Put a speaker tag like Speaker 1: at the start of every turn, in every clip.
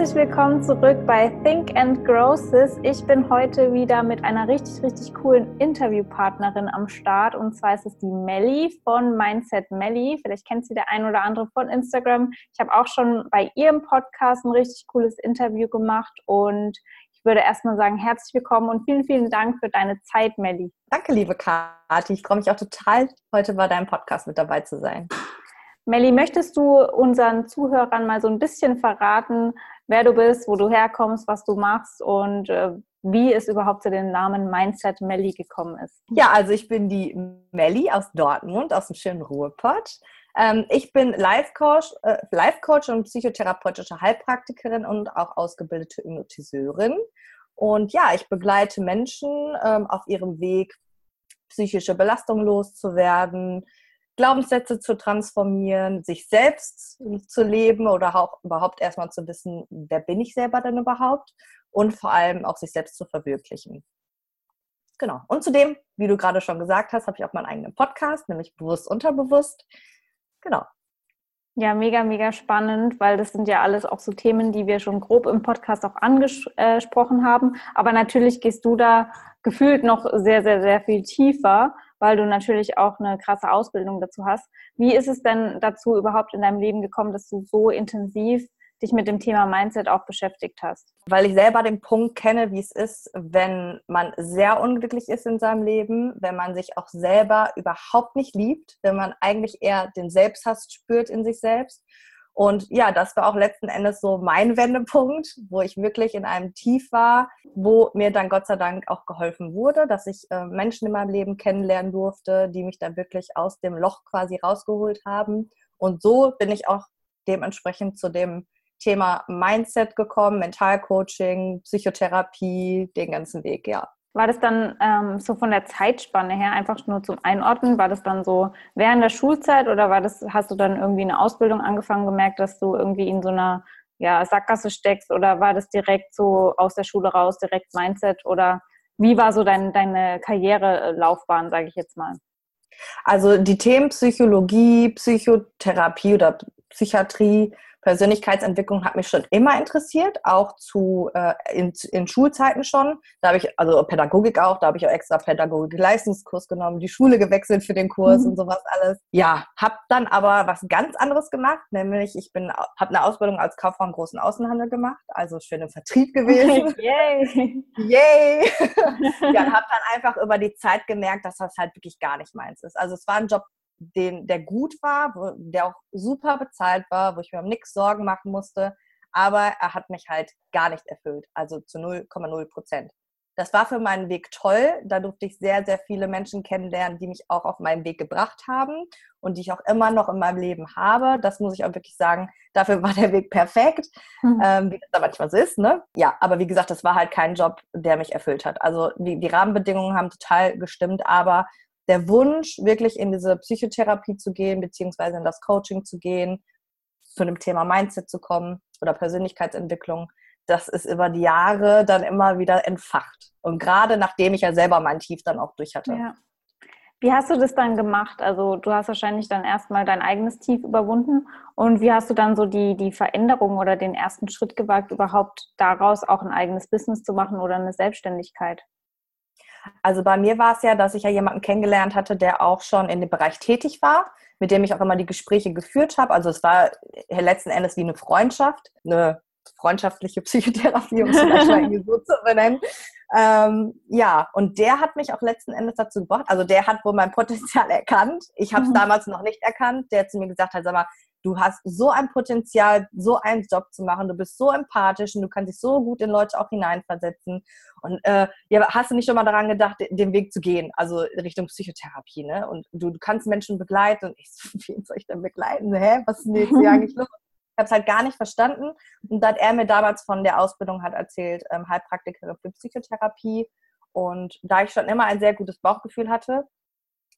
Speaker 1: herzlich willkommen zurück bei Think and Grow. Ich bin heute wieder mit einer richtig, richtig coolen Interviewpartnerin am Start und zwar ist es die Melli von Mindset Melli. Vielleicht kennt sie der ein oder andere von Instagram. Ich habe auch schon bei ihrem Podcast ein richtig cooles Interview gemacht und ich würde erstmal sagen, herzlich willkommen und vielen, vielen Dank für deine Zeit, Melli.
Speaker 2: Danke, liebe Kathi. Ich freue mich auch total, heute bei deinem Podcast mit dabei zu sein.
Speaker 1: Melli, möchtest du unseren Zuhörern mal so ein bisschen verraten, wer du bist, wo du herkommst, was du machst und äh, wie es überhaupt zu dem Namen Mindset Melli gekommen ist?
Speaker 2: Ja, also ich bin die Melli aus Dortmund, aus dem schönen Ruhrpott. Ähm, ich bin Life-Coach, äh, Life -Coach und psychotherapeutische Heilpraktikerin und auch ausgebildete Hypnotiseurin. Und ja, ich begleite Menschen ähm, auf ihrem Weg, psychische Belastung loszuwerden, Glaubenssätze zu transformieren, sich selbst zu leben oder auch überhaupt erstmal zu wissen, wer bin ich selber denn überhaupt und vor allem auch sich selbst zu verwirklichen. Genau. Und zudem, wie du gerade schon gesagt hast, habe ich auch meinen eigenen Podcast, nämlich Bewusst Unterbewusst. Genau.
Speaker 1: Ja, mega, mega spannend, weil das sind ja alles auch so Themen, die wir schon grob im Podcast auch angesprochen haben. Aber natürlich gehst du da gefühlt noch sehr, sehr, sehr viel tiefer weil du natürlich auch eine krasse Ausbildung dazu hast. Wie ist es denn dazu überhaupt in deinem Leben gekommen, dass du so intensiv dich mit dem Thema Mindset auch beschäftigt hast?
Speaker 2: Weil ich selber den Punkt kenne, wie es ist, wenn man sehr unglücklich ist in seinem Leben, wenn man sich auch selber überhaupt nicht liebt, wenn man eigentlich eher den Selbsthass spürt in sich selbst und ja, das war auch letzten Endes so mein Wendepunkt, wo ich wirklich in einem Tief war, wo mir dann Gott sei Dank auch geholfen wurde, dass ich äh, Menschen in meinem Leben kennenlernen durfte, die mich dann wirklich aus dem Loch quasi rausgeholt haben. Und so bin ich auch dementsprechend zu dem Thema Mindset gekommen, Mentalcoaching, Psychotherapie, den ganzen Weg, ja.
Speaker 1: War das dann ähm, so von der Zeitspanne her einfach nur zum Einordnen? War das dann so während der Schulzeit oder war das, hast du dann irgendwie eine Ausbildung angefangen, gemerkt, dass du irgendwie in so einer ja, Sackgasse steckst oder war das direkt so aus der Schule raus, direkt Mindset oder wie war so dein, deine Karrierelaufbahn, sage ich jetzt mal?
Speaker 2: Also die Themen Psychologie, Psychotherapie oder Psychiatrie Persönlichkeitsentwicklung hat mich schon immer interessiert, auch zu äh, in, in Schulzeiten schon. Da habe ich, also Pädagogik auch, da habe ich auch extra Pädagogik-Leistungskurs genommen, die Schule gewechselt für den Kurs mhm. und sowas alles. Ja, habe dann aber was ganz anderes gemacht, nämlich ich bin, habe eine Ausbildung als Kauffrau im großen Außenhandel gemacht, also schön im Vertrieb gewesen. Yay! Yay! ja, habe dann einfach über die Zeit gemerkt, dass das halt wirklich gar nicht meins ist. Also es war ein Job, den, der gut war, wo, der auch super bezahlt war, wo ich mir um nichts Sorgen machen musste, aber er hat mich halt gar nicht erfüllt, also zu 0,0 Prozent. Das war für meinen Weg toll. Da durfte ich sehr, sehr viele Menschen kennenlernen, die mich auch auf meinen Weg gebracht haben und die ich auch immer noch in meinem Leben habe. Das muss ich auch wirklich sagen. Dafür war der Weg perfekt, mhm. ähm, wie das da manchmal so ist. Ne? Ja, aber wie gesagt, das war halt kein Job, der mich erfüllt hat. Also die, die Rahmenbedingungen haben total gestimmt, aber der Wunsch, wirklich in diese Psychotherapie zu gehen, beziehungsweise in das Coaching zu gehen, zu dem Thema Mindset zu kommen oder Persönlichkeitsentwicklung, das ist über die Jahre dann immer wieder entfacht. Und gerade nachdem ich ja selber mein Tief dann auch durch hatte. Ja.
Speaker 1: Wie hast du das dann gemacht? Also du hast wahrscheinlich dann erstmal dein eigenes Tief überwunden. Und wie hast du dann so die, die Veränderung oder den ersten Schritt gewagt, überhaupt daraus auch ein eigenes Business zu machen oder eine Selbstständigkeit?
Speaker 2: Also bei mir war es ja, dass ich ja jemanden kennengelernt hatte, der auch schon in dem Bereich tätig war, mit dem ich auch immer die Gespräche geführt habe. Also es war letzten Endes wie eine Freundschaft, eine freundschaftliche Psychotherapie, um es vielleicht irgendwie so zu benennen. Ähm, ja, und der hat mich auch letzten Endes dazu gebracht. Also der hat wohl mein Potenzial erkannt. Ich habe es mhm. damals noch nicht erkannt. Der zu mir gesagt hat, sag mal, du hast so ein Potenzial, so einen Job zu machen, du bist so empathisch und du kannst dich so gut in Leute auch hineinversetzen. Und äh, ja, hast du nicht schon mal daran gedacht, den Weg zu gehen, also Richtung Psychotherapie, ne? Und du, du kannst Menschen begleiten und ich so, wen soll ich denn begleiten? Hä? Was ist denn jetzt hier eigentlich los? Ich habe es halt gar nicht verstanden. Und da hat er mir damals von der Ausbildung halt erzählt, ähm, Heilpraktikerin für Psychotherapie. Und da ich schon immer ein sehr gutes Bauchgefühl hatte,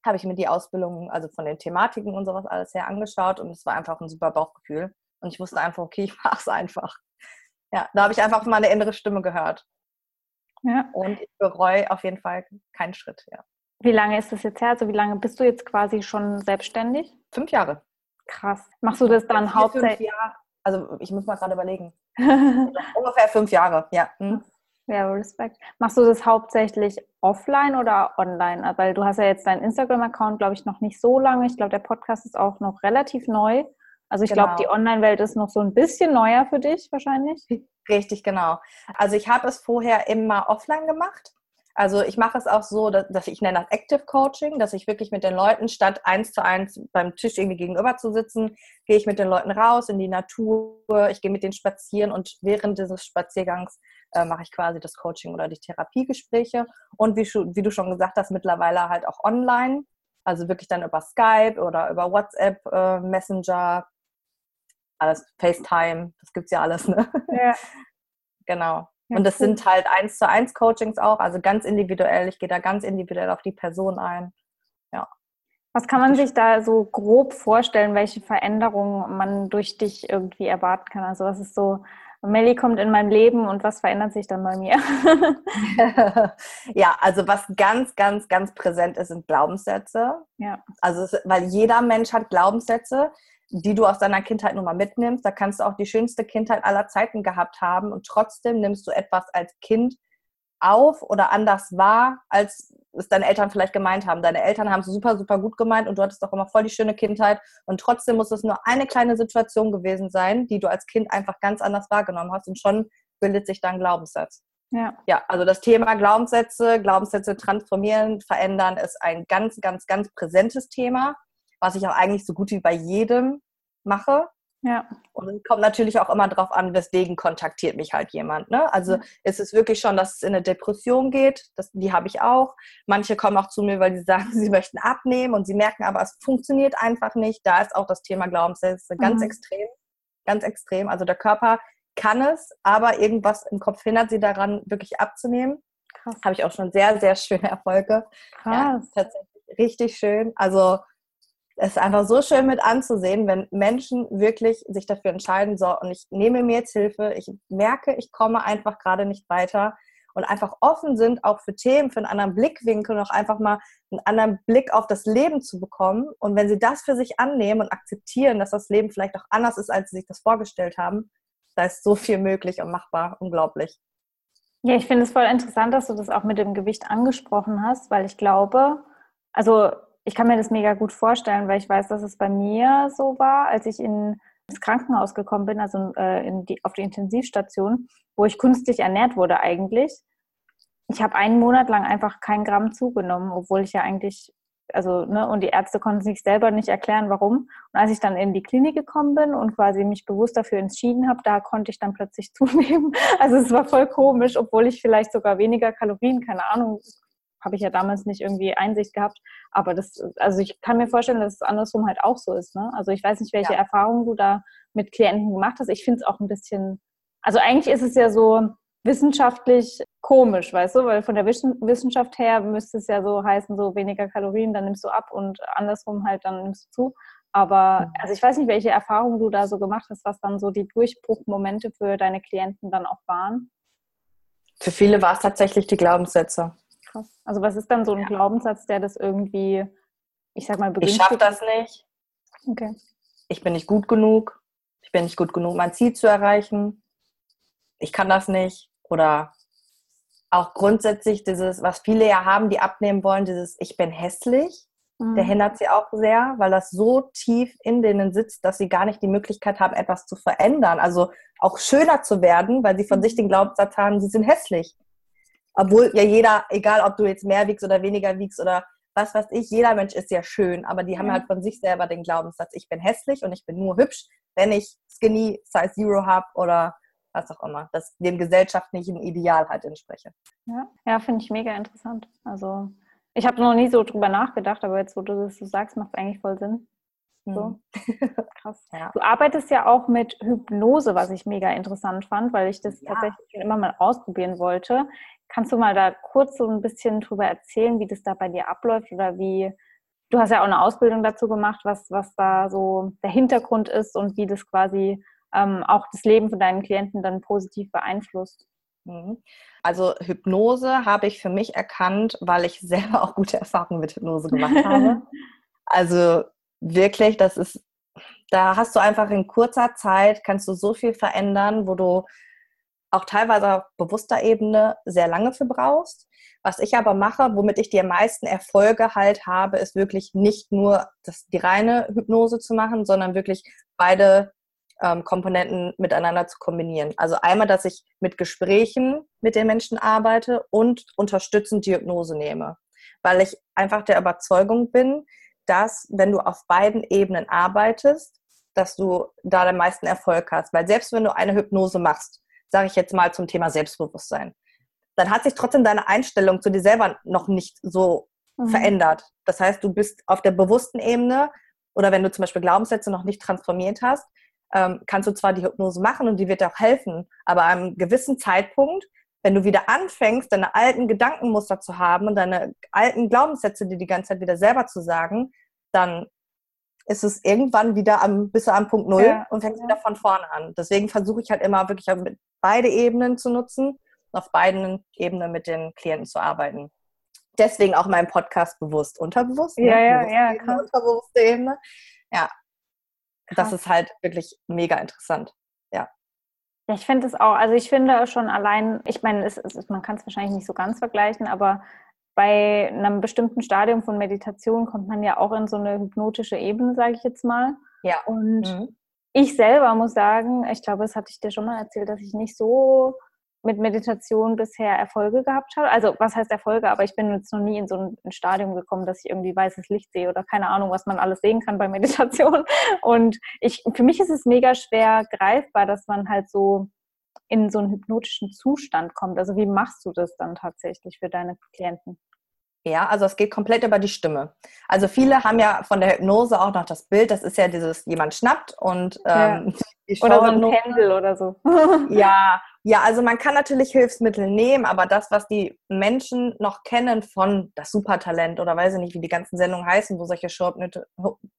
Speaker 2: habe ich mir die Ausbildung, also von den Thematiken und sowas alles her angeschaut und es war einfach ein super Bauchgefühl. Und ich wusste einfach, okay, ich mache es einfach. Ja, da habe ich einfach meine innere Stimme gehört. Ja. Und ich bereue auf jeden Fall keinen Schritt, ja.
Speaker 1: Wie lange ist das jetzt her? Also wie lange bist du jetzt quasi schon selbstständig?
Speaker 2: Fünf Jahre.
Speaker 1: Krass. Machst du das dann hauptsächlich?
Speaker 2: Also ich muss mal gerade überlegen. Ungefähr fünf Jahre, ja. Hm.
Speaker 1: Ja, Respekt. Machst du das hauptsächlich offline oder online? Weil du hast ja jetzt deinen Instagram-Account, glaube ich, noch nicht so lange. Ich glaube, der Podcast ist auch noch relativ neu. Also ich genau. glaube, die Online-Welt ist noch so ein bisschen neuer für dich wahrscheinlich.
Speaker 2: Richtig, genau. Also ich habe es vorher immer offline gemacht. Also ich mache es auch so, dass, dass, ich nenne das Active Coaching, dass ich wirklich mit den Leuten statt eins zu eins beim Tisch irgendwie gegenüber zu sitzen, gehe ich mit den Leuten raus in die Natur, ich gehe mit denen spazieren und während dieses Spaziergangs äh, mache ich quasi das Coaching oder die Therapiegespräche. Und wie, wie, du schon gesagt hast, mittlerweile halt auch online, also wirklich dann über Skype oder über WhatsApp, äh, Messenger, alles, FaceTime, das gibt es ja alles, ne? Ja. genau. Ja, und das cool. sind halt eins zu eins Coachings auch, also ganz individuell. Ich gehe da ganz individuell auf die Person ein. Ja.
Speaker 1: Was kann man sich da so grob vorstellen, welche Veränderungen man durch dich irgendwie erwarten kann? Also was ist so, Melly kommt in mein Leben und was verändert sich dann bei mir?
Speaker 2: ja, also was ganz, ganz, ganz präsent ist, sind Glaubenssätze. Ja. Also weil jeder Mensch hat Glaubenssätze die du aus deiner Kindheit nun mal mitnimmst. Da kannst du auch die schönste Kindheit aller Zeiten gehabt haben und trotzdem nimmst du etwas als Kind auf oder anders wahr, als es deine Eltern vielleicht gemeint haben. Deine Eltern haben es super, super gut gemeint und du hattest doch immer voll die schöne Kindheit und trotzdem muss es nur eine kleine Situation gewesen sein, die du als Kind einfach ganz anders wahrgenommen hast und schon bildet sich dann Glaubenssatz. Ja. ja, also das Thema Glaubenssätze, Glaubenssätze transformieren, verändern ist ein ganz, ganz, ganz präsentes Thema was ich auch eigentlich so gut wie bei jedem mache. Ja. Und es kommt natürlich auch immer darauf an, weswegen kontaktiert mich halt jemand. Ne? Also ja. ist es wirklich schon, dass es in eine Depression geht. Das, die habe ich auch. Manche kommen auch zu mir, weil sie sagen, sie möchten abnehmen und sie merken aber, es funktioniert einfach nicht. Da ist auch das Thema Glaubenssätze ganz mhm. extrem. Ganz extrem. Also der Körper kann es, aber irgendwas im Kopf hindert sie daran, wirklich abzunehmen. Krass. Habe ich auch schon sehr, sehr schöne Erfolge. Krass. Ja, tatsächlich richtig schön. Also es ist einfach so schön mit anzusehen, wenn Menschen wirklich sich dafür entscheiden, so, und ich nehme mir jetzt Hilfe, ich merke, ich komme einfach gerade nicht weiter und einfach offen sind, auch für Themen, für einen anderen Blickwinkel auch einfach mal einen anderen Blick auf das Leben zu bekommen. Und wenn sie das für sich annehmen und akzeptieren, dass das Leben vielleicht auch anders ist, als sie sich das vorgestellt haben, da ist so viel möglich und machbar. Unglaublich.
Speaker 1: Ja, ich finde es voll interessant, dass du das auch mit dem Gewicht angesprochen hast, weil ich glaube, also ich kann mir das mega gut vorstellen, weil ich weiß, dass es bei mir so war, als ich in das Krankenhaus gekommen bin, also äh, die, auf die Intensivstation, wo ich künstlich ernährt wurde eigentlich. Ich habe einen Monat lang einfach kein Gramm zugenommen, obwohl ich ja eigentlich, also, ne, und die Ärzte konnten sich selber nicht erklären, warum. Und als ich dann in die Klinik gekommen bin und quasi mich bewusst dafür entschieden habe, da konnte ich dann plötzlich zunehmen. Also es war voll komisch, obwohl ich vielleicht sogar weniger Kalorien, keine Ahnung, habe ich ja damals nicht irgendwie Einsicht gehabt. Aber das, also ich kann mir vorstellen, dass es andersrum halt auch so ist. Ne? Also ich weiß nicht, welche ja. Erfahrungen du da mit Klienten gemacht hast. Ich finde es auch ein bisschen, also eigentlich ist es ja so wissenschaftlich komisch, weißt du, weil von der Wissenschaft her müsste es ja so heißen, so weniger Kalorien, dann nimmst du ab und andersrum halt, dann nimmst du zu. Aber mhm. also ich weiß nicht, welche Erfahrungen du da so gemacht hast, was dann so die Durchbruchmomente für deine Klienten dann auch waren.
Speaker 2: Für viele war es tatsächlich die Glaubenssätze
Speaker 1: krass. Also was ist dann so ein ja. Glaubenssatz, der das irgendwie, ich sag mal,
Speaker 2: Ich schaffe das nicht. Okay. Ich bin nicht gut genug. Ich bin nicht gut genug, mein Ziel zu erreichen. Ich kann das nicht. Oder auch grundsätzlich dieses, was viele ja haben, die abnehmen wollen, dieses Ich bin hässlich. Mhm. Der hindert sie auch sehr, weil das so tief in denen sitzt, dass sie gar nicht die Möglichkeit haben, etwas zu verändern. Also auch schöner zu werden, weil sie von mhm. sich den Glaubenssatz haben, sie sind hässlich. Obwohl ja jeder, egal ob du jetzt mehr wiegst oder weniger wiegst oder was weiß ich, jeder Mensch ist ja schön, aber die haben halt von sich selber den Glaubenssatz, ich bin hässlich und ich bin nur hübsch, wenn ich Skinny Size Zero habe oder was auch immer, das dem gesellschaftlichen Ideal halt entspreche.
Speaker 1: Ja, ja finde ich mega interessant. Also ich habe noch nie so drüber nachgedacht, aber jetzt, wo du das so sagst, macht es eigentlich voll Sinn. So. Mhm. Krass. Ja. Du arbeitest ja auch mit Hypnose, was ich mega interessant fand, weil ich das ja. tatsächlich schon immer mal ausprobieren wollte. Kannst du mal da kurz so ein bisschen drüber erzählen, wie das da bei dir abläuft oder wie, du hast ja auch eine Ausbildung dazu gemacht, was, was da so der Hintergrund ist und wie das quasi ähm, auch das Leben von deinen Klienten dann positiv beeinflusst?
Speaker 2: Mhm. Also Hypnose habe ich für mich erkannt, weil ich selber auch gute Erfahrungen mit Hypnose gemacht habe. also wirklich, das ist da hast du einfach in kurzer Zeit, kannst du so viel verändern, wo du auch teilweise auf bewusster Ebene sehr lange für brauchst. Was ich aber mache, womit ich die meisten Erfolge halt habe, ist wirklich nicht nur das, die reine Hypnose zu machen, sondern wirklich beide ähm, Komponenten miteinander zu kombinieren. Also einmal, dass ich mit Gesprächen mit den Menschen arbeite und unterstützend die Hypnose nehme. Weil ich einfach der Überzeugung bin, dass wenn du auf beiden Ebenen arbeitest, dass du da den meisten Erfolg hast. Weil selbst wenn du eine Hypnose machst, sage ich jetzt mal zum Thema Selbstbewusstsein, dann hat sich trotzdem deine Einstellung zu dir selber noch nicht so mhm. verändert. Das heißt, du bist auf der bewussten Ebene oder wenn du zum Beispiel Glaubenssätze noch nicht transformiert hast, ähm, kannst du zwar die Hypnose machen und die wird dir auch helfen, aber an einem gewissen Zeitpunkt, wenn du wieder anfängst, deine alten Gedankenmuster zu haben und deine alten Glaubenssätze dir die ganze Zeit wieder selber zu sagen, dann ist es irgendwann wieder am, bist du am Punkt Null ja. und fängst wieder von vorne an. Deswegen versuche ich halt immer wirklich beide Ebenen zu nutzen und auf beiden Ebenen mit den Klienten zu arbeiten. Deswegen auch mein Podcast bewusst, unterbewusst.
Speaker 1: Ne? Ja, ne? ja, ja. Ebene,
Speaker 2: unterbewusste Ebene. Ja. Krass. Das ist halt wirklich mega interessant. Ja.
Speaker 1: Ja, ich finde es auch, also ich finde schon allein, ich meine, man kann es wahrscheinlich nicht so ganz vergleichen, aber bei einem bestimmten Stadium von Meditation kommt man ja auch in so eine hypnotische Ebene, sage ich jetzt mal.
Speaker 2: Ja.
Speaker 1: Und mhm. ich selber muss sagen, ich glaube, das hatte ich dir schon mal erzählt, dass ich nicht so mit Meditation bisher Erfolge gehabt habe. Also was heißt Erfolge? Aber ich bin jetzt noch nie in so ein Stadium gekommen, dass ich irgendwie weißes Licht sehe oder keine Ahnung, was man alles sehen kann bei Meditation. Und ich, für mich ist es mega schwer greifbar, dass man halt so in so einen hypnotischen Zustand kommt. Also wie machst du das dann tatsächlich für deine Klienten?
Speaker 2: Ja, also es geht komplett über die Stimme. Also viele haben ja von der Hypnose auch noch das Bild, das ist ja dieses, jemand schnappt und ähm,
Speaker 1: ja. oder so ein Pendel oder so.
Speaker 2: ja, ja, also man kann natürlich Hilfsmittel nehmen, aber das, was die Menschen noch kennen von das Supertalent oder weiß ich nicht, wie die ganzen Sendungen heißen, wo solche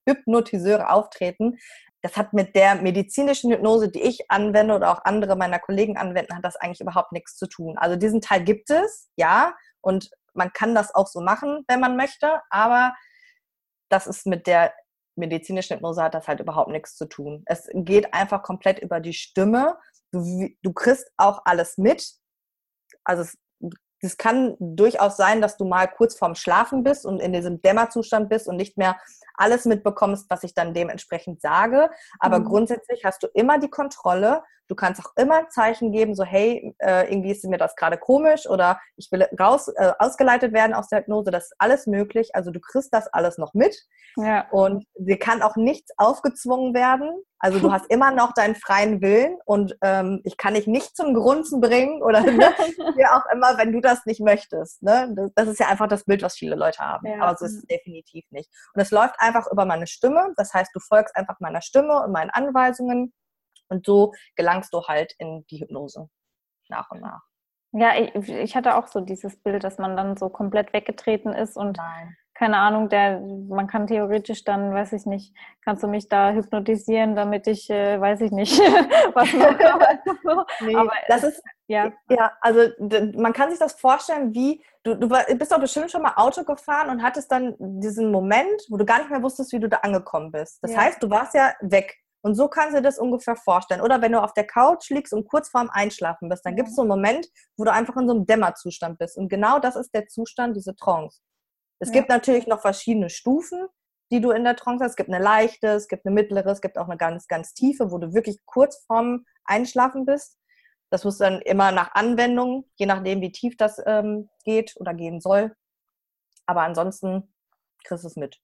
Speaker 2: Hypnotiseure auftreten, das hat mit der medizinischen Hypnose, die ich anwende oder auch andere meiner Kollegen anwenden, hat das eigentlich überhaupt nichts zu tun. Also diesen Teil gibt es, ja, und man kann das auch so machen, wenn man möchte, aber das ist mit der medizinischen Hypnose hat das halt überhaupt nichts zu tun. Es geht einfach komplett über die Stimme. Du, du kriegst auch alles mit. Also es es kann durchaus sein, dass du mal kurz vorm Schlafen bist und in diesem Dämmerzustand bist und nicht mehr alles mitbekommst, was ich dann dementsprechend sage. Aber mhm. grundsätzlich hast du immer die Kontrolle. Du kannst auch immer ein Zeichen geben, so hey, äh, irgendwie ist mir das gerade komisch oder ich will raus, äh, ausgeleitet werden aus der Hypnose. Das ist alles möglich. Also du kriegst das alles noch mit. Ja. Und dir kann auch nichts aufgezwungen werden. Also du hast immer noch deinen freien Willen und ähm, ich kann dich nicht zum Grunzen bringen oder ne, auch immer, wenn du das nicht möchtest. Ne? Das, das, ist ja einfach das Bild, was viele Leute haben. Ja. Aber so ist es definitiv nicht. Und es läuft einfach über meine Stimme. Das heißt, du folgst einfach meiner Stimme und meinen Anweisungen und so gelangst du halt in die Hypnose nach und nach.
Speaker 1: Ja, ich, ich hatte auch so dieses Bild, dass man dann so komplett weggetreten ist und Nein keine Ahnung, der, man kann theoretisch dann, weiß ich nicht, kannst du mich da hypnotisieren, damit ich, äh, weiß ich nicht, was mache.
Speaker 2: nee, Aber das ist, ja. ja, also man kann sich das vorstellen, wie, du, du bist doch bestimmt schon mal Auto gefahren und hattest dann diesen Moment, wo du gar nicht mehr wusstest, wie du da angekommen bist. Das ja. heißt, du warst ja weg. Und so kannst du dir das ungefähr vorstellen. Oder wenn du auf der Couch liegst und kurz vorm Einschlafen bist, dann gibt es so einen Moment, wo du einfach in so einem Dämmerzustand bist. Und genau das ist der Zustand, diese Trance. Es ja. gibt natürlich noch verschiedene Stufen, die du in der Trance hast. Es gibt eine leichte, es gibt eine mittlere, es gibt auch eine ganz, ganz tiefe, wo du wirklich kurz vorm Einschlafen bist. Das muss dann immer nach Anwendung, je nachdem, wie tief das ähm, geht oder gehen soll. Aber ansonsten kriegst du es mit.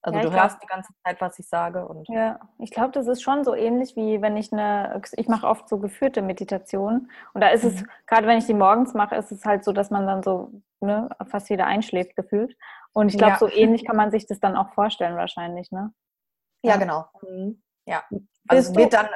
Speaker 2: Also ja, du hörst glaub, die ganze Zeit, was ich sage. Und
Speaker 1: ja, ich glaube, das ist schon so ähnlich wie wenn ich eine, ich mache oft so geführte Meditationen. Und da ist mhm. es, gerade wenn ich die morgens mache, ist es halt so, dass man dann so ne, fast wieder einschläft gefühlt. Und ich glaube, ja. so ähnlich kann man sich das dann auch vorstellen wahrscheinlich, ne?
Speaker 2: Ja, ja genau. Mhm. Ja. Also es wird dann,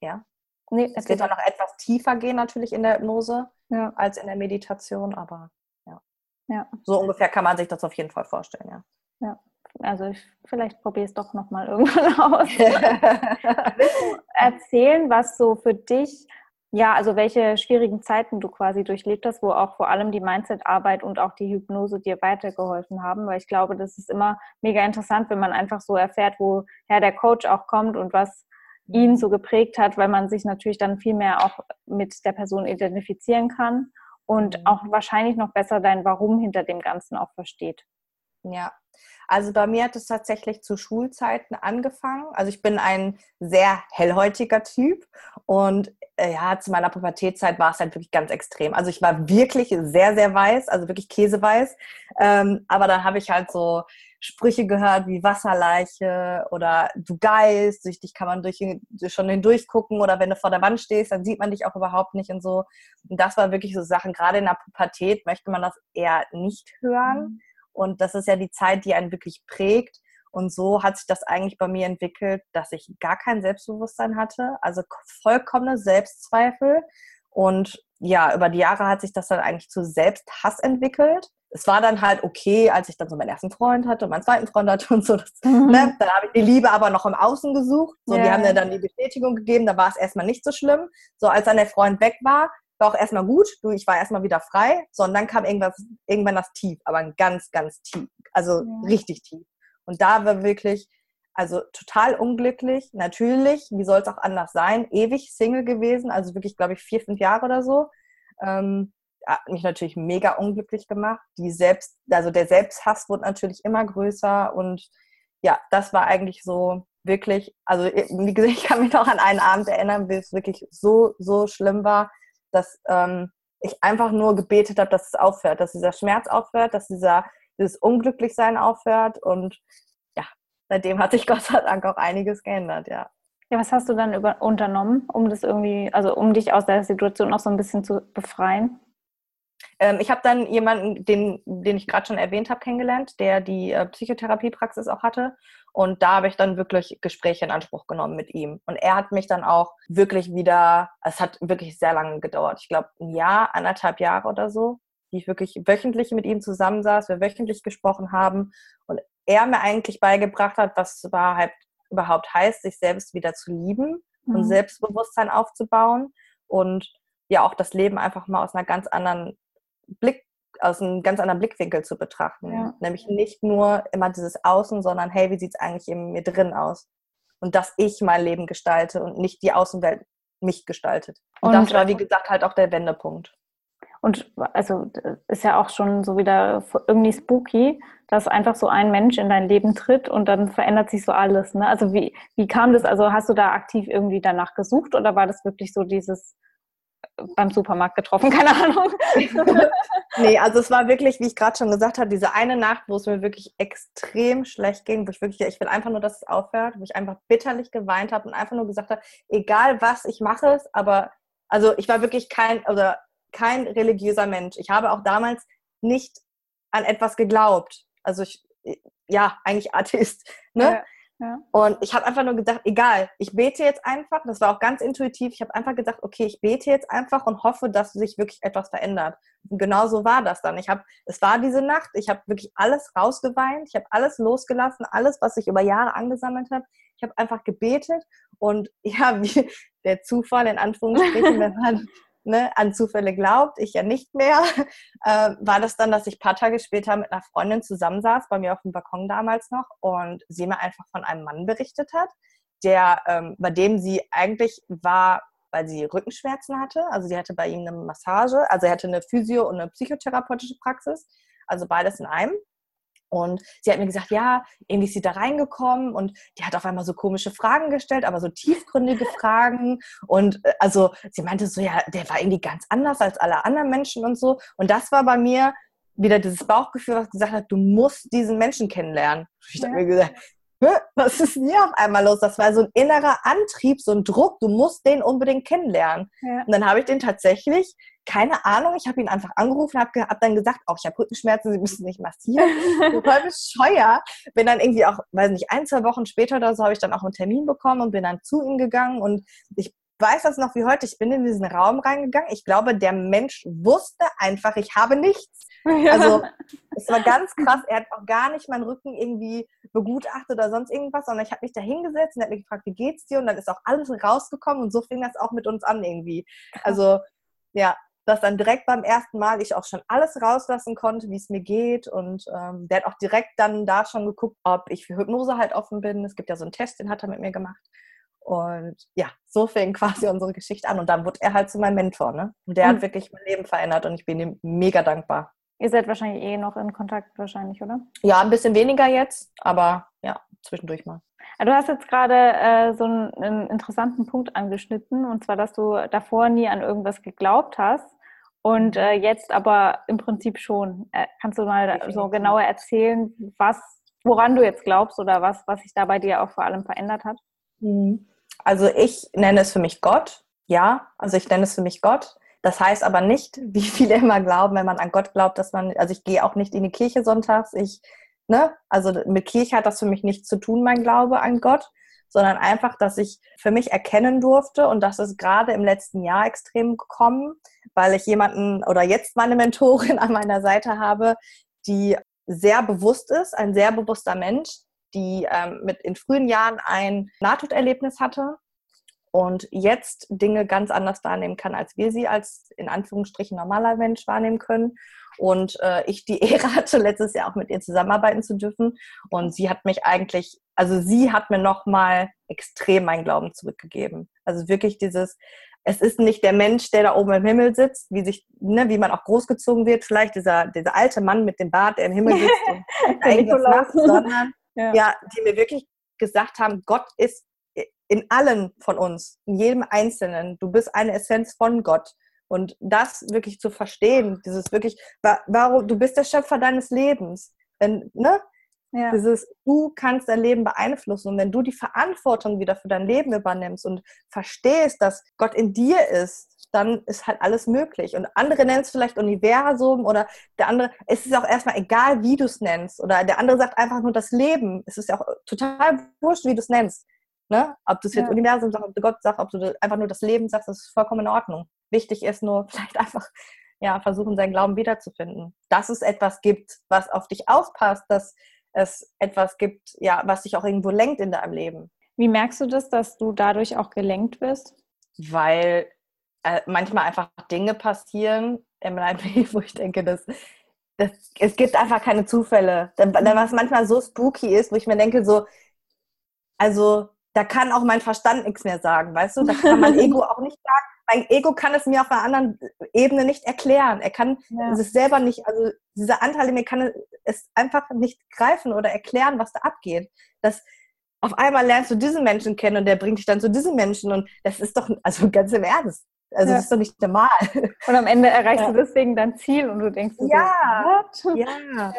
Speaker 2: ja. Nee, es wird dann noch etwas tiefer gehen natürlich in der Hypnose als in der Meditation, aber ja. ja. So ungefähr kann man sich das auf jeden Fall vorstellen, ja.
Speaker 1: Ja also ich, vielleicht probiere es doch nochmal irgendwann aus. Erzählen, was so für dich Ja, also welche schwierigen Zeiten du quasi durchlebt hast, wo auch vor allem die Mindset-Arbeit und auch die Hypnose dir weitergeholfen haben, weil ich glaube, das ist immer mega interessant, wenn man einfach so erfährt, woher der Coach auch kommt und was ihn so geprägt hat, weil man sich natürlich dann viel mehr auch mit der Person identifizieren kann und mhm. auch wahrscheinlich noch besser dein Warum hinter dem Ganzen auch versteht.
Speaker 2: Ja, also bei mir hat es tatsächlich zu Schulzeiten angefangen. Also ich bin ein sehr hellhäutiger Typ und äh, ja, zu meiner Pubertätzeit war es halt wirklich ganz extrem. Also ich war wirklich sehr, sehr weiß, also wirklich käseweiß. Ähm, aber dann habe ich halt so Sprüche gehört wie Wasserleiche oder du Geist, durch dich kann man durch, schon hindurch gucken oder wenn du vor der Wand stehst, dann sieht man dich auch überhaupt nicht und so. Und das war wirklich so Sachen, gerade in der Pubertät möchte man das eher nicht hören. Mhm. Und das ist ja die Zeit, die einen wirklich prägt. Und so hat sich das eigentlich bei mir entwickelt, dass ich gar kein Selbstbewusstsein hatte, also vollkommene Selbstzweifel. Und ja, über die Jahre hat sich das dann eigentlich zu Selbsthass entwickelt. Es war dann halt okay, als ich dann so meinen ersten Freund hatte und meinen zweiten Freund hatte und so. Das, mhm. ne, dann habe ich die Liebe aber noch im Außen gesucht. So, yeah. Die haben mir dann die Bestätigung gegeben, da war es erstmal nicht so schlimm. So, als dann der Freund weg war, war auch erstmal gut. Du, ich war erstmal wieder frei. So, und dann kam irgendwas, irgendwann das Tief, aber ein ganz, ganz tief. Also ja. richtig tief. Und da war wirklich, also total unglücklich, natürlich, wie soll es auch anders sein, ewig Single gewesen, also wirklich, glaube ich, vier, fünf Jahre oder so. Ähm, hat mich natürlich mega unglücklich gemacht. Die Selbst, also der Selbsthass wurde natürlich immer größer und ja, das war eigentlich so wirklich, also wie gesagt, ich kann mich noch an einen Abend erinnern, wie es wirklich so, so schlimm war, dass ähm, ich einfach nur gebetet habe, dass es aufhört, dass dieser Schmerz aufhört, dass dieser dieses Unglücklichsein aufhört. Und ja, seitdem hat sich Gott sei Dank auch einiges geändert, ja.
Speaker 1: Ja, was hast du dann über, unternommen, um das irgendwie, also um dich aus der Situation noch so ein bisschen zu befreien?
Speaker 2: Ähm, ich habe dann jemanden, den, den ich gerade schon erwähnt habe, kennengelernt, der die äh, Psychotherapiepraxis auch hatte. Und da habe ich dann wirklich Gespräche in Anspruch genommen mit ihm. Und er hat mich dann auch wirklich wieder, es hat wirklich sehr lange gedauert. Ich glaube, ein Jahr, anderthalb Jahre oder so, die ich wirklich wöchentlich mit ihm zusammensaß, wir wöchentlich gesprochen haben und er mir eigentlich beigebracht hat, was Wahrheit überhaupt heißt, sich selbst wieder zu lieben mhm. und Selbstbewusstsein aufzubauen und ja auch das Leben einfach mal aus einer ganz anderen Blick, aus einem ganz anderen Blickwinkel zu betrachten. Ja. Nämlich nicht nur immer dieses Außen, sondern hey, wie sieht es eigentlich in mir drin aus? Und dass ich mein Leben gestalte und nicht die Außenwelt mich gestaltet. Und, und das war, wie gesagt, halt auch der Wendepunkt.
Speaker 1: Und also ist ja auch schon so wieder irgendwie spooky, dass einfach so ein Mensch in dein Leben tritt und dann verändert sich so alles. Ne? Also wie, wie kam das? Also hast du da aktiv irgendwie danach gesucht oder war das wirklich so dieses beim Supermarkt getroffen, keine Ahnung.
Speaker 2: nee, also es war wirklich, wie ich gerade schon gesagt habe, diese eine Nacht, wo es mir wirklich extrem schlecht ging, wo ich wirklich, ich will einfach nur, dass es aufhört, wo ich einfach bitterlich geweint habe und einfach nur gesagt habe, egal was, ich mache es, aber also ich war wirklich kein, oder kein religiöser Mensch. Ich habe auch damals nicht an etwas geglaubt. Also ich, ja, eigentlich Atheist. Ne? Ja, ja. Und ich habe einfach nur gesagt, egal, ich bete jetzt einfach. Das war auch ganz intuitiv. Ich habe einfach gesagt, okay, ich bete jetzt einfach und hoffe, dass sich wirklich etwas verändert. Und genau so war das dann. Ich habe, es war diese Nacht. Ich habe wirklich alles rausgeweint. Ich habe alles losgelassen, alles, was ich über Jahre angesammelt habe. Ich habe einfach gebetet und ja, wie der Zufall in Anführungsstrichen, wenn man ne, an Zufälle glaubt, ich ja nicht mehr, äh, war das dann, dass ich ein paar Tage später mit einer Freundin zusammensaß, bei mir auf dem Balkon damals noch, und sie mir einfach von einem Mann berichtet hat, der, ähm, bei dem sie eigentlich war, weil sie Rückenschmerzen hatte. Also sie hatte bei ihm eine Massage, also er hatte eine Physio- und eine psychotherapeutische Praxis, also beides in einem. Und sie hat mir gesagt, ja, irgendwie ist sie da reingekommen und die hat auf einmal so komische Fragen gestellt, aber so tiefgründige Fragen. Und äh, also sie meinte so, ja, der war irgendwie ganz anders als alle anderen Menschen und so. Und das war bei mir wieder dieses Bauchgefühl, was gesagt hat, du musst diesen Menschen kennenlernen. Ich habe mir gesagt, was ist denn hier auf einmal los? Das war so ein innerer Antrieb, so ein Druck, du musst den unbedingt kennenlernen. Ja. Und dann habe ich den tatsächlich keine Ahnung, ich habe ihn einfach angerufen, habe hab dann gesagt, auch ich habe Rückenschmerzen, Sie müssen nicht massieren. Voll bescheuert. Bin dann irgendwie auch, weiß nicht, ein, zwei Wochen später oder so, habe ich dann auch einen Termin bekommen und bin dann zu ihm gegangen und ich weiß das noch wie heute, ich bin in diesen Raum reingegangen. Ich glaube, der Mensch wusste einfach, ich habe nichts. Ja. Also es war ganz krass. Er hat auch gar nicht meinen Rücken irgendwie begutachtet oder sonst irgendwas, sondern ich habe mich da hingesetzt und er hat mich gefragt, wie geht's dir? Und dann ist auch alles rausgekommen und so fing das auch mit uns an irgendwie. Also ja, dass dann direkt beim ersten Mal ich auch schon alles rauslassen konnte, wie es mir geht. Und ähm, der hat auch direkt dann da schon geguckt, ob ich für Hypnose halt offen bin. Es gibt ja so einen Test, den hat er mit mir gemacht. Und ja, so fing quasi unsere Geschichte an. Und dann wurde er halt zu meinem Mentor. Ne? Und der mhm. hat wirklich mein Leben verändert und ich bin ihm mega dankbar.
Speaker 1: Ihr seid wahrscheinlich eh noch in Kontakt, wahrscheinlich, oder?
Speaker 2: Ja, ein bisschen weniger jetzt, aber ja, zwischendurch mal.
Speaker 1: Du hast jetzt gerade äh, so einen, einen, interessanten Punkt angeschnitten, und zwar, dass du davor nie an irgendwas geglaubt hast und äh, jetzt aber im Prinzip schon. Äh, kannst du mal Definitiv. so genauer erzählen, was, woran du jetzt glaubst oder was, was sich da bei dir auch vor allem verändert hat?
Speaker 2: Mhm. Also ich nenne es für mich Gott, ja, also ich nenne es für mich Gott. Das heißt aber nicht, wie viele immer glauben, wenn man an Gott glaubt, dass man, also ich gehe auch nicht in die Kirche sonntags, ich, ne, also mit Kirche hat das für mich nichts zu tun, mein Glaube an Gott, sondern einfach, dass ich für mich erkennen durfte und das ist gerade im letzten Jahr extrem gekommen, weil ich jemanden oder jetzt meine Mentorin an meiner Seite habe, die sehr bewusst ist, ein sehr bewusster Mensch, die ähm, mit in frühen Jahren ein Nahtoderlebnis hatte und jetzt Dinge ganz anders wahrnehmen kann, als wir sie als in Anführungsstrichen normaler Mensch wahrnehmen können. Und äh, ich die Ehre hatte, letztes Jahr auch mit ihr zusammenarbeiten zu dürfen. Und sie hat mich eigentlich, also sie hat mir nochmal extrem meinen Glauben zurückgegeben. Also wirklich dieses, es ist nicht der Mensch, der da oben im Himmel sitzt, wie sich, ne, wie man auch großgezogen wird, vielleicht dieser, dieser alte Mann mit dem Bart, der im Himmel sitzt und irgendwas macht, sondern ja. ja, die mir wirklich gesagt haben, Gott ist in allen von uns, in jedem Einzelnen. Du bist eine Essenz von Gott. Und das wirklich zu verstehen, dieses wirklich, warum, du bist der Schöpfer deines Lebens. Wenn, ne? Ja. Dieses, du kannst dein Leben beeinflussen. Und wenn du die Verantwortung wieder für dein Leben übernimmst und verstehst, dass Gott in dir ist, dann ist halt alles möglich. Und andere nennen es vielleicht Universum oder der andere, es ist auch erstmal egal, wie du es nennst. Oder der andere sagt einfach nur das Leben. Es ist ja auch total wurscht, wie du es nennst. Ne? Ob du es jetzt ja. Universum sagst, ob du Gott sagst, ob du einfach nur das Leben sagst, das ist vollkommen in Ordnung. Wichtig ist nur vielleicht einfach ja, versuchen, seinen Glauben wiederzufinden. Dass es etwas gibt, was auf dich auspasst, dass es etwas gibt, ja, was dich auch irgendwo lenkt in deinem Leben.
Speaker 1: Wie merkst du das, dass du dadurch auch gelenkt wirst?
Speaker 2: Weil äh, manchmal einfach Dinge passieren in meinem Leben, wo ich denke, dass das, es gibt einfach keine Zufälle. Dann, was manchmal so spooky ist, wo ich mir denke, so, also da kann auch mein Verstand nichts mehr sagen, weißt du? Da kann mein Ego auch nicht sagen. Mein Ego kann es mir auf einer anderen Ebene nicht erklären. Er kann ja. es selber nicht, also dieser Anteil in mir kann es einfach nicht greifen oder erklären, was da abgeht. Das, auf einmal lernst du diesen Menschen kennen und der bringt dich dann zu diesem Menschen und das ist doch, also ganz im Ernst, also ja. das ist doch nicht normal.
Speaker 1: Und am Ende erreichst ja. du deswegen dein Ziel und du denkst,
Speaker 2: ja, so, ja,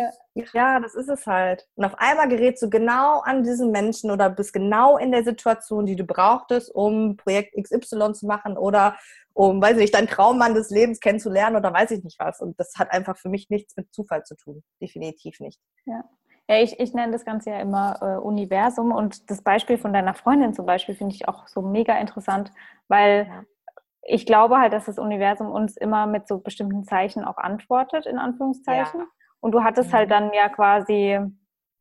Speaker 2: ja, das ist es halt. Und auf einmal gerätst du genau an diesen Menschen oder bist genau in der Situation, die du brauchtest, um Projekt XY zu machen oder um, weiß ich nicht, deinen Traummann des Lebens kennenzulernen oder weiß ich nicht was. Und das hat einfach für mich nichts mit Zufall zu tun. Definitiv nicht.
Speaker 1: Ja. Ja, ich, ich nenne das Ganze ja immer äh, Universum und das Beispiel von deiner Freundin zum Beispiel finde ich auch so mega interessant, weil ich glaube halt, dass das Universum uns immer mit so bestimmten Zeichen auch antwortet, in Anführungszeichen. Ja. Und du hattest halt mhm. halt dann ja quasi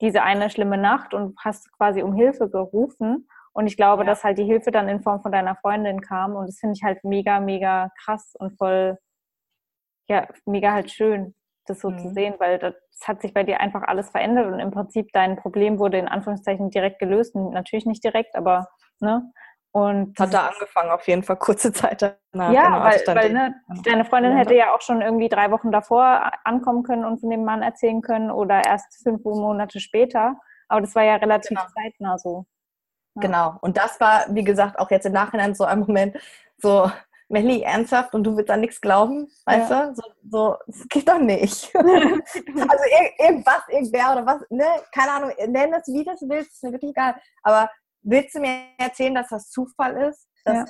Speaker 1: diese eine schlimme Nacht und hast quasi um Hilfe gerufen. Und ich glaube, ja. dass halt die Hilfe dann in Form von deiner Freundin kam. Und das finde ich halt mega, mega krass und voll, ja, mega halt schön, das so mhm. zu sehen, weil das hat sich bei dir einfach alles verändert und im Prinzip dein Problem wurde in Anführungszeichen direkt gelöst. Natürlich nicht direkt, aber, ne?
Speaker 2: Und hat da angefangen, auf jeden Fall kurze Zeit
Speaker 1: danach. Ja, genau, weil, weil ne, deine Freundin hätte ja auch schon irgendwie drei Wochen davor ankommen können und von dem Mann erzählen können oder erst fünf Monate später. Aber das war ja relativ genau. zeitnah so.
Speaker 2: Ja. Genau. Und das war, wie gesagt, auch jetzt im Nachhinein so ein Moment, so, Melly, ernsthaft und du willst an nichts glauben, weißt ja. du? So, so, das geht doch nicht. also ir irgendwas, irgendwer oder was, ne? Keine Ahnung, nenn es wie du willst, ist mir wirklich egal. Aber willst du mir erzählen, dass das Zufall ist? Dass ja.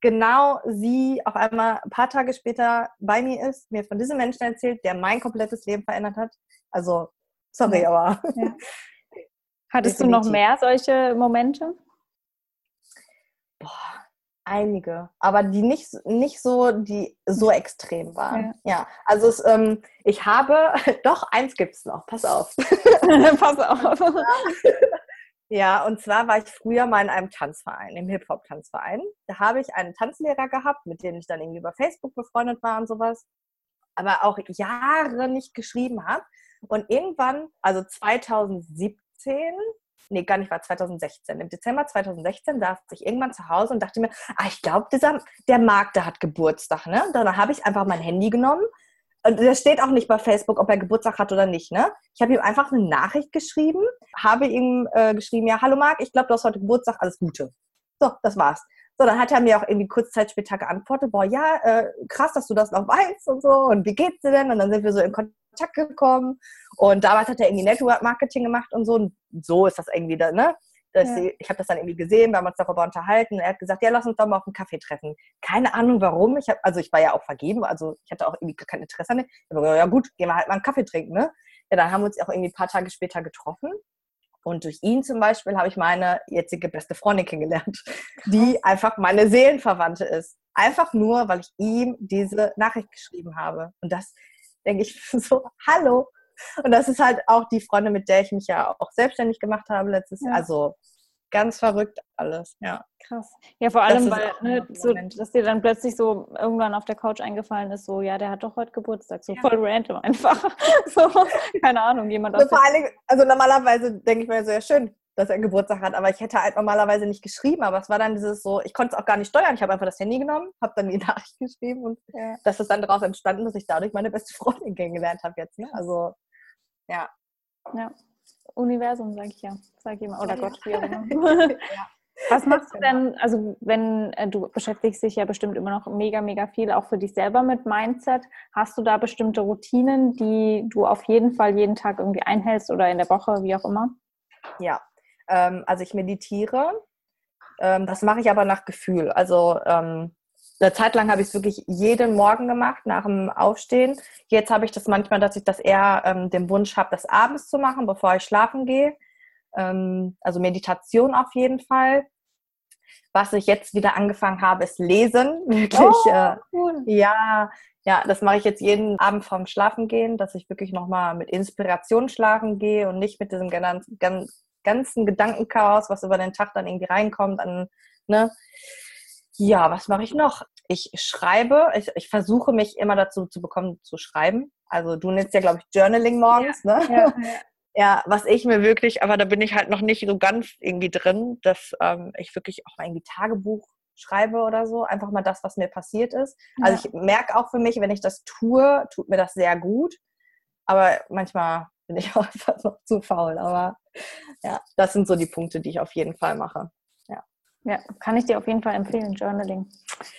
Speaker 2: genau sie auf einmal ein paar Tage später bei mir ist, mir von diesem Menschen erzählt, der mein komplettes Leben verändert hat? Also, sorry, ja. aber. Ja.
Speaker 1: Hattest Definitiv. du noch mehr solche Momente?
Speaker 2: Boah, Einige, aber die nicht, nicht so, die so extrem waren. Ja, ja. also es, ähm, ich habe, doch, eins gibt es noch, pass auf. pass auf. Ja, und zwar war ich früher mal in einem Tanzverein, im Hip-Hop-Tanzverein. Da habe ich einen Tanzlehrer gehabt, mit dem ich dann irgendwie über Facebook befreundet war und sowas, aber auch Jahre nicht geschrieben habe. Und irgendwann, also 2017, nee, gar nicht, war 2016. Im Dezember 2016 saß ich irgendwann zu Hause und dachte mir, ah, ich glaube, der Marc, der hat Geburtstag, ne? Dann habe ich einfach mein Handy genommen und das steht auch nicht bei Facebook, ob er Geburtstag hat oder nicht. Ne? Ich habe ihm einfach eine Nachricht geschrieben, habe ihm äh, geschrieben, ja, hallo Marc, ich glaube, du hast heute Geburtstag, alles Gute. So, das war's. So, dann hat er mir auch irgendwie kurz Zeit später geantwortet, boah, ja, äh, krass, dass du das noch weißt und so. Und wie geht's dir denn? Und dann sind wir so in Kontakt gekommen. Und damals hat er irgendwie Network Marketing gemacht und so. Und so ist das irgendwie da, ne? Ja. Ich habe das dann irgendwie gesehen, wir haben uns darüber unterhalten. Er hat gesagt, ja, lass uns doch mal auf einen Kaffee treffen. Keine Ahnung warum. Ich hab, also ich war ja auch vergeben, also ich hatte auch irgendwie kein Interesse an dem. Aber ja gut, gehen wir halt mal einen Kaffee trinken, ne? Ja, dann haben wir uns auch irgendwie ein paar Tage später getroffen. Und durch ihn zum Beispiel habe ich meine jetzige beste Freundin kennengelernt, die einfach meine Seelenverwandte ist. Einfach nur, weil ich ihm diese Nachricht geschrieben habe. Und das denke ich so, hallo, und das ist halt auch die Freundin, mit der ich mich ja auch selbstständig gemacht habe letztes Jahr. Also ganz verrückt alles, ja.
Speaker 1: Krass. Ja, vor allem, weil, ne, so, dass dir dann plötzlich so irgendwann auf der Couch eingefallen ist, so, ja, der hat doch heute Geburtstag. So ja. voll random einfach. so, keine Ahnung, jemand
Speaker 2: so, vor allen Dingen, Also normalerweise denke ich mir so, ja, schön, dass er Geburtstag hat, aber ich hätte halt normalerweise nicht geschrieben, aber es war dann dieses so, ich konnte es auch gar nicht steuern. Ich habe einfach das Handy genommen, habe dann die Nachricht geschrieben und ja. das ist dann daraus entstanden, dass ich dadurch meine beste Freundin kennengelernt habe jetzt. Ne? Also ja.
Speaker 1: Ja. Universum, sage ich ja. Sag ich immer. Oder ja, Gott, wie auch immer. Was machst du denn, also wenn äh, du beschäftigst dich ja bestimmt immer noch mega, mega viel auch für dich selber mit Mindset. Hast du da bestimmte Routinen, die du auf jeden Fall jeden Tag irgendwie einhältst oder in der Woche, wie auch immer?
Speaker 2: Ja, ähm, also ich meditiere. Ähm, das mache ich aber nach Gefühl. Also ähm, eine Zeit lang habe ich es wirklich jeden Morgen gemacht, nach dem Aufstehen. Jetzt habe ich das manchmal, dass ich das eher ähm, den Wunsch habe, das abends zu machen, bevor ich schlafen gehe. Ähm, also Meditation auf jeden Fall. Was ich jetzt wieder angefangen habe, ist Lesen. Wirklich. Oh, äh, cool. ja, ja, das mache ich jetzt jeden Abend vorm Schlafen gehen, dass ich wirklich nochmal mit Inspiration schlafen gehe und nicht mit diesem ganzen, ganzen Gedankenchaos, was über den Tag dann irgendwie reinkommt, an, ne? Ja, was mache ich noch? Ich schreibe, ich, ich, versuche mich immer dazu zu bekommen, zu schreiben. Also du nennst ja, glaube ich, Journaling morgens, ja, ne? Ja, ja. ja, was ich mir wirklich, aber da bin ich halt noch nicht so ganz irgendwie drin, dass ähm, ich wirklich auch mal irgendwie Tagebuch schreibe oder so. Einfach mal das, was mir passiert ist. Also ich merke auch für mich, wenn ich das tue, tut mir das sehr gut. Aber manchmal bin ich auch einfach noch zu faul. Aber ja, das sind so die Punkte, die ich auf jeden Fall mache.
Speaker 1: Ja, kann ich dir auf jeden Fall empfehlen, Journaling.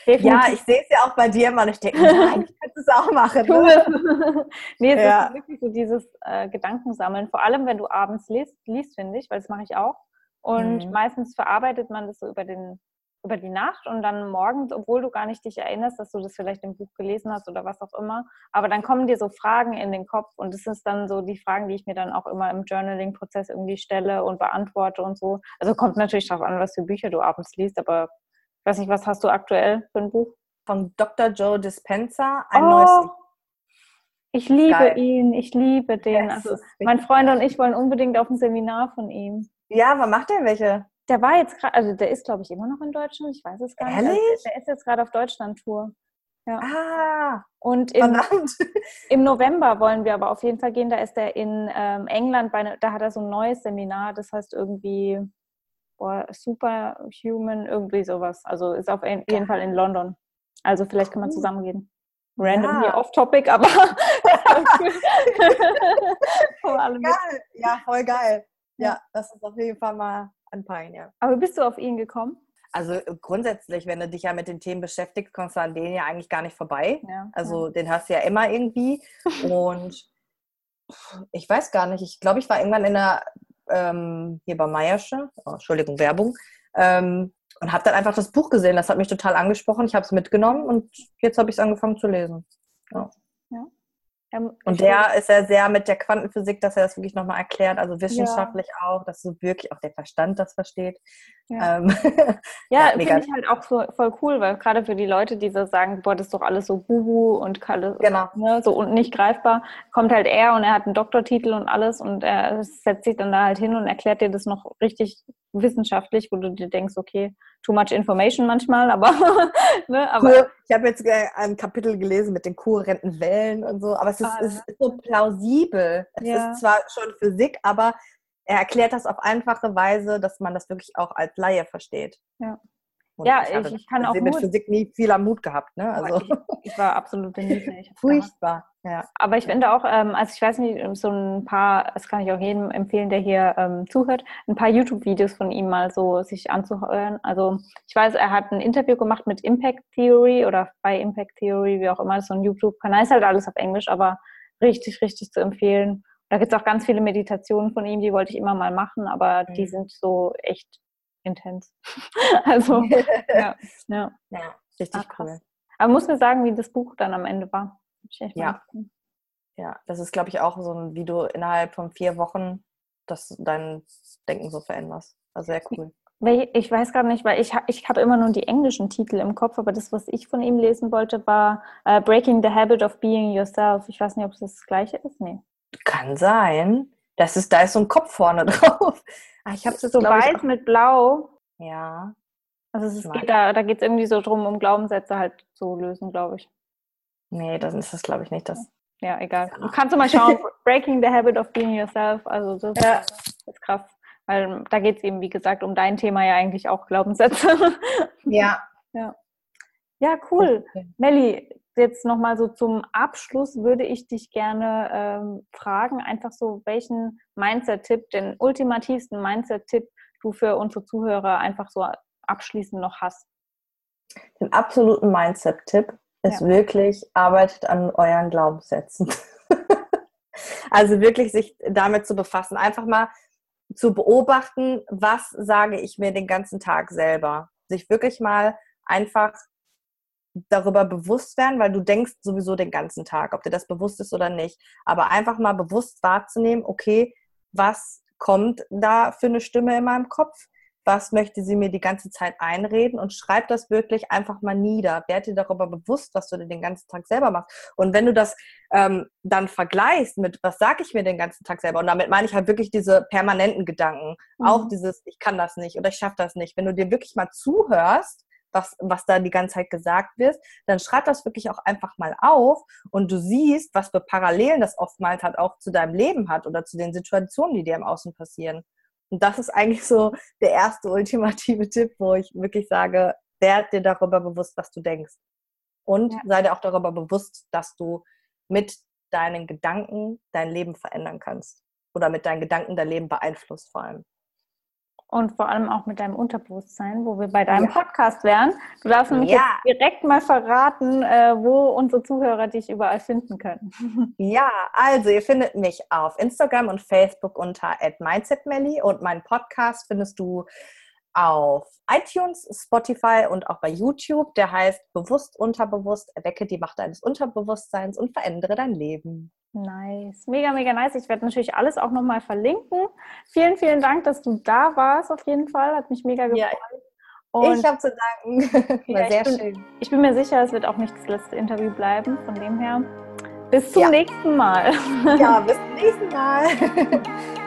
Speaker 2: Definitiv. Ja, ich sehe es ja auch bei dir und ich denke, nein, ich könnte es auch machen.
Speaker 1: Ne? nee, es ja. ist wirklich so dieses äh, Gedankensammeln, vor allem wenn du abends liest, liest finde ich, weil das mache ich auch. Und mhm. meistens verarbeitet man das so über den über die Nacht und dann morgens, obwohl du gar nicht dich erinnerst, dass du das vielleicht im Buch gelesen hast oder was auch immer, aber dann kommen dir so Fragen in den Kopf und das ist dann so die Fragen, die ich mir dann auch immer im Journaling-Prozess irgendwie stelle und beantworte und so. Also kommt natürlich darauf an, was für Bücher du abends liest, aber ich weiß nicht, was hast du aktuell für ein Buch?
Speaker 2: Von Dr. Joe Dispenza, ein oh, neues
Speaker 1: ich liebe Geil. ihn, ich liebe den. Also mein Freund und ich wollen unbedingt auf ein Seminar von ihm.
Speaker 2: Ja, wann macht er welche?
Speaker 1: Der war jetzt gerade, also der ist, glaube ich, immer noch in Deutschland. Ich weiß es gar Ehrlich? nicht. Also der ist jetzt gerade auf Deutschland-Tour.
Speaker 2: Ja. Ah,
Speaker 1: und im, im, November wollen wir aber auf jeden Fall gehen. Da ist er in ähm, England, bei, ne, da hat er so ein neues Seminar, das heißt irgendwie boah, Superhuman, irgendwie sowas. Also ist auf jeden Fall in London. Also vielleicht kann man zusammen gehen. Random ja. hier off-topic, aber
Speaker 2: geil. Ja, voll geil. Ja, das ist auf jeden Fall mal anpeilen, ja.
Speaker 1: Aber bist du auf ihn gekommen?
Speaker 2: Also äh, grundsätzlich, wenn du dich ja mit den Themen beschäftigst, kommst du an denen ja eigentlich gar nicht vorbei. Ja, also ja. den hast du ja immer irgendwie. Und ich weiß gar nicht, ich glaube, ich war irgendwann in der, ähm, hier bei Meiersche, oh, Entschuldigung, Werbung, ähm, und habe dann einfach das Buch gesehen. Das hat mich total angesprochen. Ich habe es mitgenommen und jetzt habe ich es angefangen zu lesen. Ja. Ähm, und der ist ja sehr mit der Quantenphysik, dass er das wirklich nochmal erklärt, also wissenschaftlich ja. auch, dass so wirklich auch der Verstand das versteht.
Speaker 1: Ja, ähm, ja, ja finde ich halt auch so, voll cool, weil gerade für die Leute, die so sagen, boah, das ist doch alles so bubu und alles genau. ne, so und nicht greifbar, kommt halt er und er hat einen Doktortitel und alles und er setzt sich dann da halt hin und erklärt dir das noch richtig wissenschaftlich, wo du dir denkst, okay, too much information manchmal, aber,
Speaker 2: ne, aber ich habe jetzt äh, ein Kapitel gelesen mit den kohärenten Wellen und so, aber es ist, ah, es ist so plausibel. Es ja. ist zwar schon Physik, aber er erklärt das auf einfache Weise, dass man das wirklich auch als Laie versteht.
Speaker 1: Ja. Und ja, ich, ich, kann auch
Speaker 2: mit Physik nie viel am Mut gehabt. Ne?
Speaker 1: Also. Ich, ich, war absolut Niete.
Speaker 2: Furchtbar. Ja.
Speaker 1: Aber ich finde auch, ähm, also ich weiß nicht, so ein paar, das kann ich auch jedem empfehlen, der hier ähm, zuhört, ein paar YouTube-Videos von ihm mal so sich anzuhören. Also ich weiß, er hat ein Interview gemacht mit Impact Theory oder bei Impact Theory, wie auch immer, so ein YouTube-Kanal, ist halt alles auf Englisch, aber richtig, richtig zu empfehlen. Da gibt es auch ganz viele Meditationen von ihm, die wollte ich immer mal machen, aber mhm. die sind so echt intens. also, ja,
Speaker 2: ja. ja richtig Ach, cool.
Speaker 1: Aber muss mir sagen, wie das Buch dann am Ende war.
Speaker 2: Ja. ja, das ist, glaube ich, auch so ein, wie du innerhalb von vier Wochen das dein Denken so veränderst. Also sehr cool.
Speaker 1: Ich weiß gar nicht, weil ich, ich habe immer nur die englischen Titel im Kopf, aber das, was ich von ihm lesen wollte, war uh, Breaking the Habit of Being Yourself. Ich weiß nicht, ob es das gleiche ist. Nee.
Speaker 2: Kann sein. Das ist, da ist so ein Kopf vorne drauf.
Speaker 1: Ah, ich habe es so weiß mit blau.
Speaker 2: Ja.
Speaker 1: Also es geht da, da geht es irgendwie so drum, um Glaubenssätze halt zu lösen, glaube ich.
Speaker 2: Nee, dann ist das, glaube ich, nicht das.
Speaker 1: Ja, egal. Ja. Kannst du mal schauen, Breaking the Habit of Being Yourself, also das ja. ist krass. Weil da geht es eben, wie gesagt, um dein Thema ja eigentlich auch Glaubenssätze.
Speaker 2: Ja.
Speaker 1: Ja, ja cool. Okay. Melli, jetzt nochmal so zum Abschluss würde ich dich gerne ähm, fragen, einfach so, welchen Mindset-Tipp, den ultimativsten Mindset-Tipp du für unsere Zuhörer einfach so abschließend noch hast.
Speaker 2: Den absoluten Mindset-Tipp ist ja. wirklich, arbeitet an euren Glaubenssätzen. also wirklich sich damit zu befassen. Einfach mal zu beobachten, was sage ich mir den ganzen Tag selber. Sich wirklich mal einfach darüber bewusst werden, weil du denkst sowieso den ganzen Tag, ob dir das bewusst ist oder nicht. Aber einfach mal bewusst wahrzunehmen, okay, was kommt da für eine Stimme in meinem Kopf? Was möchte sie mir die ganze Zeit einreden? Und schreib das wirklich einfach mal nieder. Werd dir darüber bewusst, was du dir den ganzen Tag selber machst. Und wenn du das ähm, dann vergleichst mit, was sage ich mir den ganzen Tag selber? Und damit meine ich halt wirklich diese permanenten Gedanken. Mhm. Auch dieses, ich kann das nicht oder ich schaffe das nicht. Wenn du dir wirklich mal zuhörst, was, was da die ganze Zeit gesagt wird, dann schreib das wirklich auch einfach mal auf und du siehst, was für Parallelen das oftmals halt auch zu deinem Leben hat oder zu den Situationen, die dir im Außen passieren. Und das ist eigentlich so der erste ultimative Tipp, wo ich wirklich sage, werd dir darüber bewusst, was du denkst. Und ja. sei dir auch darüber bewusst, dass du mit deinen Gedanken dein Leben verändern kannst. Oder mit deinen Gedanken dein Leben beeinflusst vor allem
Speaker 1: und vor allem auch mit deinem Unterbewusstsein, wo wir bei deinem ja. Podcast wären. Du darfst nämlich ja. jetzt direkt mal verraten, äh, wo unsere Zuhörer dich überall finden können.
Speaker 2: Ja, also ihr findet mich auf Instagram und Facebook unter @mindsetmelly und meinen Podcast findest du auf iTunes, Spotify und auch bei YouTube. Der heißt Bewusst Unterbewusst, erwecke die Macht deines Unterbewusstseins und verändere dein Leben.
Speaker 1: Nice, mega, mega nice. Ich werde natürlich alles auch nochmal verlinken. Vielen, vielen Dank, dass du da warst, auf jeden Fall. Hat mich mega gefreut. Ja,
Speaker 2: und ich habe zu danken.
Speaker 1: War sehr ich bin, schön. Ich bin mir sicher, es wird auch nicht das letzte Interview bleiben. Von dem her, bis zum ja. nächsten Mal.
Speaker 2: Ja, bis zum nächsten Mal.